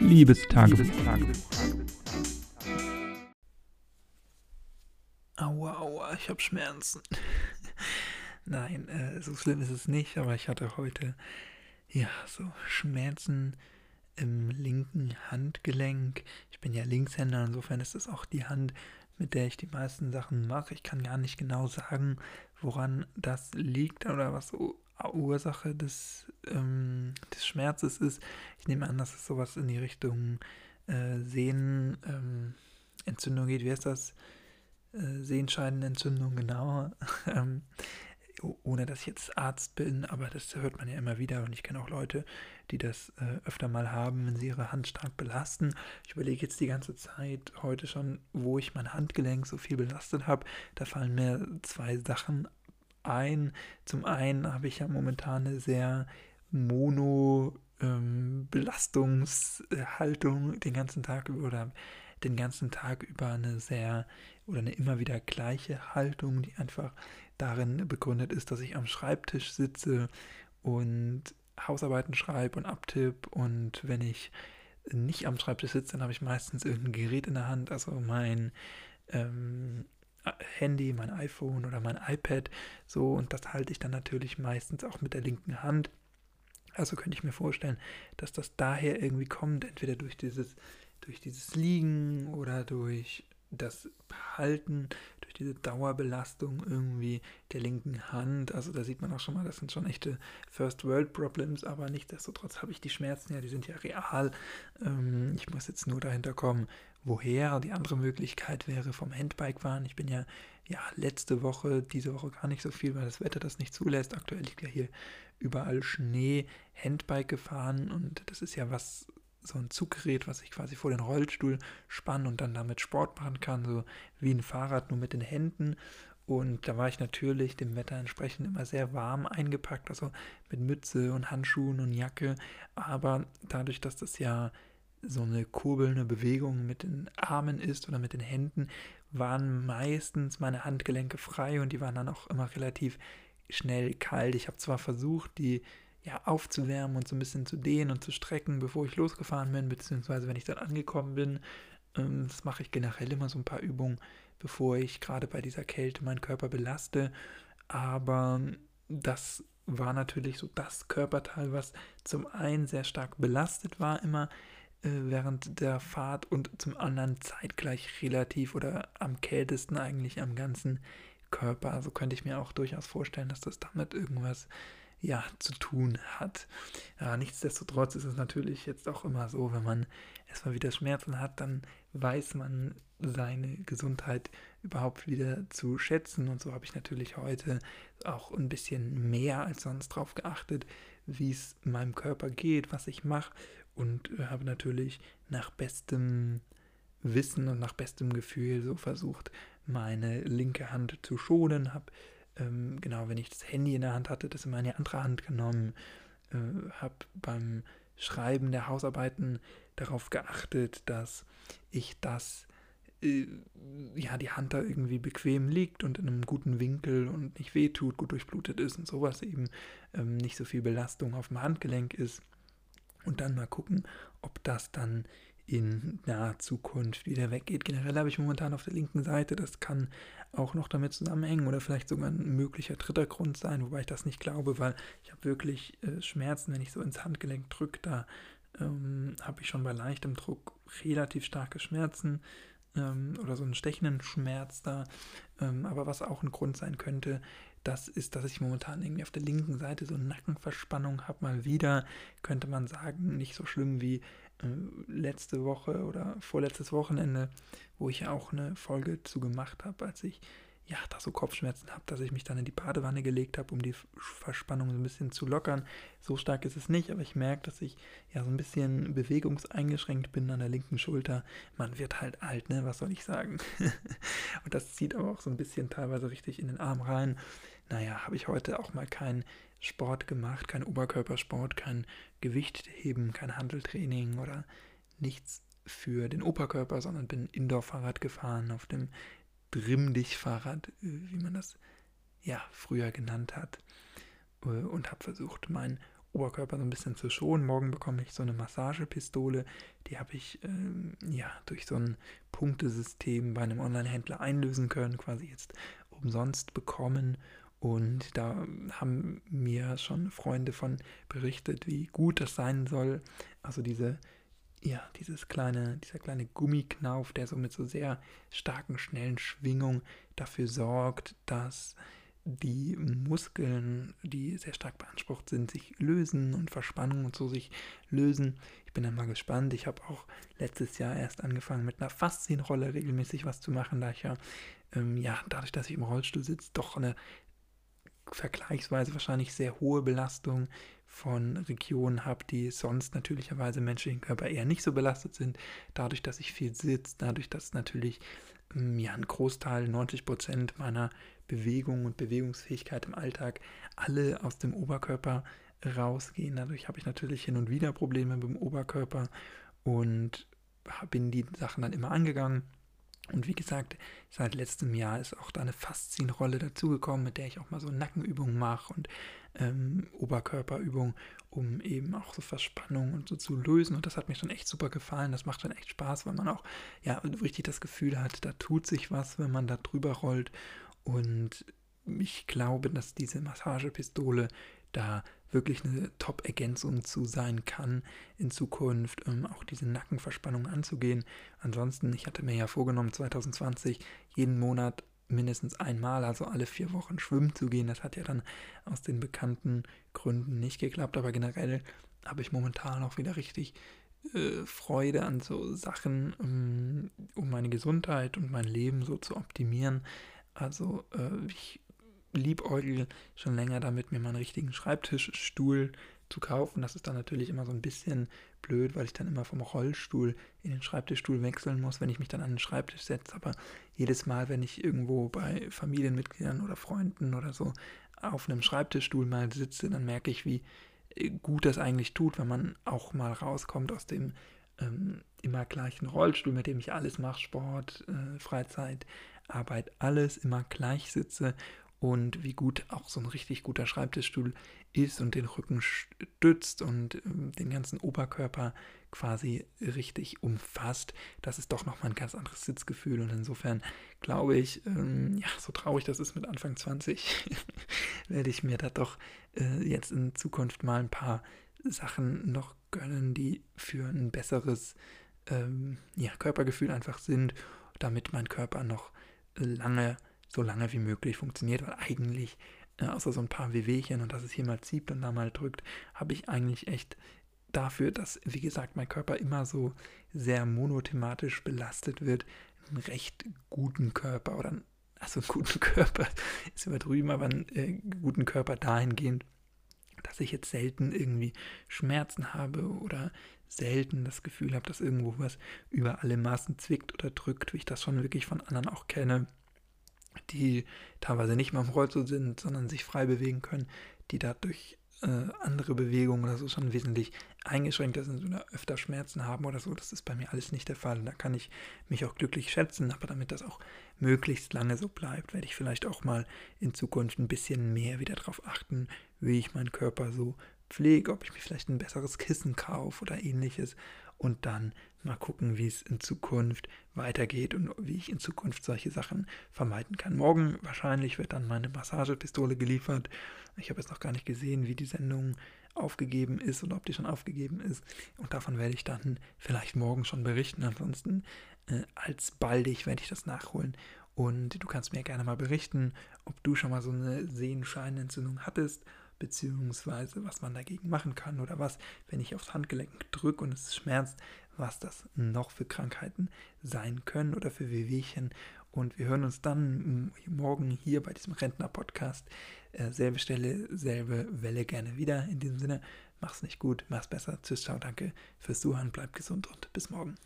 Liebestagebuch. Aua, aua, ich habe Schmerzen. Nein, äh, so schlimm ist es nicht, aber ich hatte heute ja so Schmerzen im linken Handgelenk. Ich bin ja Linkshänder, insofern ist es auch die Hand, mit der ich die meisten Sachen mache. Ich kann gar nicht genau sagen, woran das liegt oder was Ursache des, ähm, des Schmerzes ist. Ich nehme an, dass es sowas in die Richtung äh, Sehnenentzündung ähm, geht. Wie heißt das? Äh, Sehenscheidenentzündung, genau. ähm, ohne dass ich jetzt Arzt bin, aber das hört man ja immer wieder und ich kenne auch Leute, die das äh, öfter mal haben, wenn sie ihre Hand stark belasten. Ich überlege jetzt die ganze Zeit heute schon, wo ich mein Handgelenk so viel belastet habe. Da fallen mir zwei Sachen ein. Zum einen habe ich ja momentan eine sehr mono ähm, Belastungshaltung den ganzen Tag über oder den ganzen Tag über eine sehr oder eine immer wieder gleiche Haltung, die einfach darin begründet ist, dass ich am Schreibtisch sitze und Hausarbeiten schreibe und abtipp und wenn ich nicht am Schreibtisch sitze, dann habe ich meistens irgendein Gerät in der Hand, also mein ähm, Handy, mein iPhone oder mein iPad, so und das halte ich dann natürlich meistens auch mit der linken Hand. Also könnte ich mir vorstellen, dass das daher irgendwie kommt, entweder durch dieses, durch dieses Liegen oder durch das Halten diese Dauerbelastung irgendwie der linken Hand. Also da sieht man auch schon mal, das sind schon echte First World Problems, aber nichtsdestotrotz habe ich die Schmerzen ja, die sind ja real. Ähm, ich muss jetzt nur dahinter kommen, woher. Die andere Möglichkeit wäre vom Handbike fahren. Ich bin ja, ja letzte Woche, diese Woche gar nicht so viel, weil das Wetter das nicht zulässt. Aktuell liegt ja hier überall Schnee, Handbike gefahren und das ist ja was so ein Zuggerät, was ich quasi vor den Rollstuhl spanne und dann damit Sport machen kann, so wie ein Fahrrad, nur mit den Händen. Und da war ich natürlich dem Wetter entsprechend immer sehr warm eingepackt, also mit Mütze und Handschuhen und Jacke. Aber dadurch, dass das ja so eine kurbelnde Bewegung mit den Armen ist oder mit den Händen, waren meistens meine Handgelenke frei und die waren dann auch immer relativ schnell kalt. Ich habe zwar versucht, die ja, aufzuwärmen und so ein bisschen zu dehnen und zu strecken, bevor ich losgefahren bin, beziehungsweise wenn ich dann angekommen bin. Ähm, das mache ich generell immer so ein paar Übungen, bevor ich gerade bei dieser Kälte meinen Körper belaste. Aber das war natürlich so das Körperteil, was zum einen sehr stark belastet war immer äh, während der Fahrt und zum anderen zeitgleich relativ oder am kältesten eigentlich am ganzen Körper. Also könnte ich mir auch durchaus vorstellen, dass das damit irgendwas ja, zu tun hat. Ja, nichtsdestotrotz ist es natürlich jetzt auch immer so, wenn man erstmal wieder Schmerzen hat, dann weiß man seine Gesundheit überhaupt wieder zu schätzen. Und so habe ich natürlich heute auch ein bisschen mehr als sonst darauf geachtet, wie es meinem Körper geht, was ich mache. Und habe natürlich nach bestem Wissen und nach bestem Gefühl so versucht, meine linke Hand zu schonen, habe ähm, genau, wenn ich das Handy in der Hand hatte, das in meine andere Hand genommen, äh, habe beim Schreiben der Hausarbeiten darauf geachtet, dass ich das, äh, ja, die Hand da irgendwie bequem liegt und in einem guten Winkel und nicht wehtut, gut durchblutet ist und sowas eben, ähm, nicht so viel Belastung auf dem Handgelenk ist. Und dann mal gucken, ob das dann in naher Zukunft wieder weggeht. Generell habe ich momentan auf der linken Seite, das kann auch noch damit zusammenhängen oder vielleicht sogar ein möglicher dritter Grund sein, wobei ich das nicht glaube, weil ich habe wirklich äh, Schmerzen, wenn ich so ins Handgelenk drücke, da ähm, habe ich schon bei leichtem Druck relativ starke Schmerzen ähm, oder so einen stechenden Schmerz da. Ähm, aber was auch ein Grund sein könnte, das ist, dass ich momentan irgendwie auf der linken Seite so eine Nackenverspannung habe, mal wieder, könnte man sagen, nicht so schlimm wie letzte Woche oder vorletztes Wochenende, wo ich ja auch eine Folge zu gemacht habe, als ich ja da so Kopfschmerzen habe, dass ich mich dann in die Badewanne gelegt habe, um die Verspannung so ein bisschen zu lockern. So stark ist es nicht, aber ich merke, dass ich ja so ein bisschen bewegungseingeschränkt bin an der linken Schulter. Man wird halt alt, ne? Was soll ich sagen? Und das zieht aber auch so ein bisschen teilweise richtig in den Arm rein. Naja, habe ich heute auch mal keinen Sport gemacht, kein Oberkörpersport, kein Gewichtheben, kein Handeltraining oder nichts für den Oberkörper, sondern bin Indoor-Fahrrad gefahren auf dem Drimm-Dich-Fahrrad, wie man das ja früher genannt hat, und habe versucht, meinen Oberkörper so ein bisschen zu schonen. Morgen bekomme ich so eine Massagepistole. Die habe ich ähm, ja durch so ein Punktesystem bei einem Online-Händler einlösen können, quasi jetzt umsonst bekommen. Und da haben mir schon Freunde von berichtet, wie gut das sein soll. Also diese, ja, dieses kleine, dieser kleine Gummiknauf, der so mit so sehr starken, schnellen Schwingungen dafür sorgt, dass die Muskeln, die sehr stark beansprucht sind, sich lösen und Verspannungen und so sich lösen. Ich bin dann mal gespannt. Ich habe auch letztes Jahr erst angefangen mit einer Faszienrolle regelmäßig was zu machen, da ich ja, ähm, ja dadurch, dass ich im Rollstuhl sitze, doch eine vergleichsweise wahrscheinlich sehr hohe Belastung von Regionen habe, die sonst natürlicherweise menschlichen Körper eher nicht so belastet sind. Dadurch, dass ich viel sitze, dadurch, dass natürlich ähm, ja, ein Großteil, 90 Prozent meiner Bewegung und Bewegungsfähigkeit im Alltag alle aus dem Oberkörper rausgehen. Dadurch habe ich natürlich hin und wieder Probleme mit dem Oberkörper und bin die Sachen dann immer angegangen. Und wie gesagt, seit letztem Jahr ist auch da eine Faszienrolle dazugekommen, mit der ich auch mal so Nackenübungen mache und ähm, Oberkörperübungen, um eben auch so Verspannungen und so zu lösen. Und das hat mir schon echt super gefallen. Das macht schon echt Spaß, weil man auch ja richtig das Gefühl hat, da tut sich was, wenn man da drüber rollt. Und ich glaube, dass diese Massagepistole da wirklich eine Top-Ergänzung zu sein kann in Zukunft, um auch diese Nackenverspannung anzugehen. Ansonsten, ich hatte mir ja vorgenommen, 2020 jeden Monat mindestens einmal, also alle vier Wochen schwimmen zu gehen. Das hat ja dann aus den bekannten Gründen nicht geklappt, aber generell habe ich momentan auch wieder richtig äh, Freude an so Sachen, um, um meine Gesundheit und mein Leben so zu optimieren. Also äh, ich liebäugel schon länger damit, mir mal einen richtigen Schreibtischstuhl zu kaufen. Das ist dann natürlich immer so ein bisschen blöd, weil ich dann immer vom Rollstuhl in den Schreibtischstuhl wechseln muss, wenn ich mich dann an den Schreibtisch setze. Aber jedes Mal, wenn ich irgendwo bei Familienmitgliedern oder Freunden oder so auf einem Schreibtischstuhl mal sitze, dann merke ich, wie äh, gut das eigentlich tut, wenn man auch mal rauskommt aus dem ähm, immer gleichen Rollstuhl, mit dem ich alles mache, Sport, äh, Freizeit, Arbeit, alles immer gleich sitze und wie gut auch so ein richtig guter Schreibtischstuhl ist und den Rücken stützt und ähm, den ganzen Oberkörper quasi richtig umfasst. Das ist doch nochmal ein ganz anderes Sitzgefühl und insofern glaube ich, ähm, ja, so traurig das ist mit Anfang 20, werde ich mir da doch äh, jetzt in Zukunft mal ein paar Sachen noch gönnen, die für ein besseres ähm, ja, Körpergefühl einfach sind, damit mein Körper noch lange, so lange wie möglich funktioniert, weil eigentlich, äh, außer so ein paar Wehwehchen und dass es hier mal zieht und da mal drückt, habe ich eigentlich echt dafür, dass, wie gesagt, mein Körper immer so sehr monothematisch belastet wird, einen recht guten Körper oder also einen guten Körper ist übertrieben, aber einen äh, guten Körper dahingehend, dass ich jetzt selten irgendwie Schmerzen habe oder selten das Gefühl habe, dass irgendwo was über alle Maßen zwickt oder drückt, wie ich das schon wirklich von anderen auch kenne, die teilweise nicht mal im Rollstuhl sind, sondern sich frei bewegen können, die dadurch äh, andere Bewegungen oder so schon wesentlich eingeschränkter sind oder öfter Schmerzen haben oder so. Das ist bei mir alles nicht der Fall. Da kann ich mich auch glücklich schätzen, aber damit das auch möglichst lange so bleibt, werde ich vielleicht auch mal in Zukunft ein bisschen mehr wieder darauf achten, wie ich meinen Körper so pflege, ob ich mir vielleicht ein besseres Kissen kaufe oder ähnliches und dann mal gucken, wie es in Zukunft weitergeht und wie ich in Zukunft solche Sachen vermeiden kann. Morgen wahrscheinlich wird dann meine Massagepistole geliefert. Ich habe jetzt noch gar nicht gesehen, wie die Sendung aufgegeben ist oder ob die schon aufgegeben ist. Und davon werde ich dann vielleicht morgen schon berichten. Ansonsten äh, alsbaldig werde ich das nachholen. Und du kannst mir gerne mal berichten, ob du schon mal so eine Sehenscheinentzündung hattest beziehungsweise was man dagegen machen kann oder was, wenn ich aufs Handgelenk drücke und es schmerzt, was das noch für Krankheiten sein können oder für Wehwehchen. Und wir hören uns dann morgen hier bei diesem Rentner-Podcast. Äh, selbe Stelle, selbe Welle gerne wieder. In diesem Sinne, mach's nicht gut, mach's besser. Tschüss, ciao, danke fürs Zuhören, bleib gesund und bis morgen.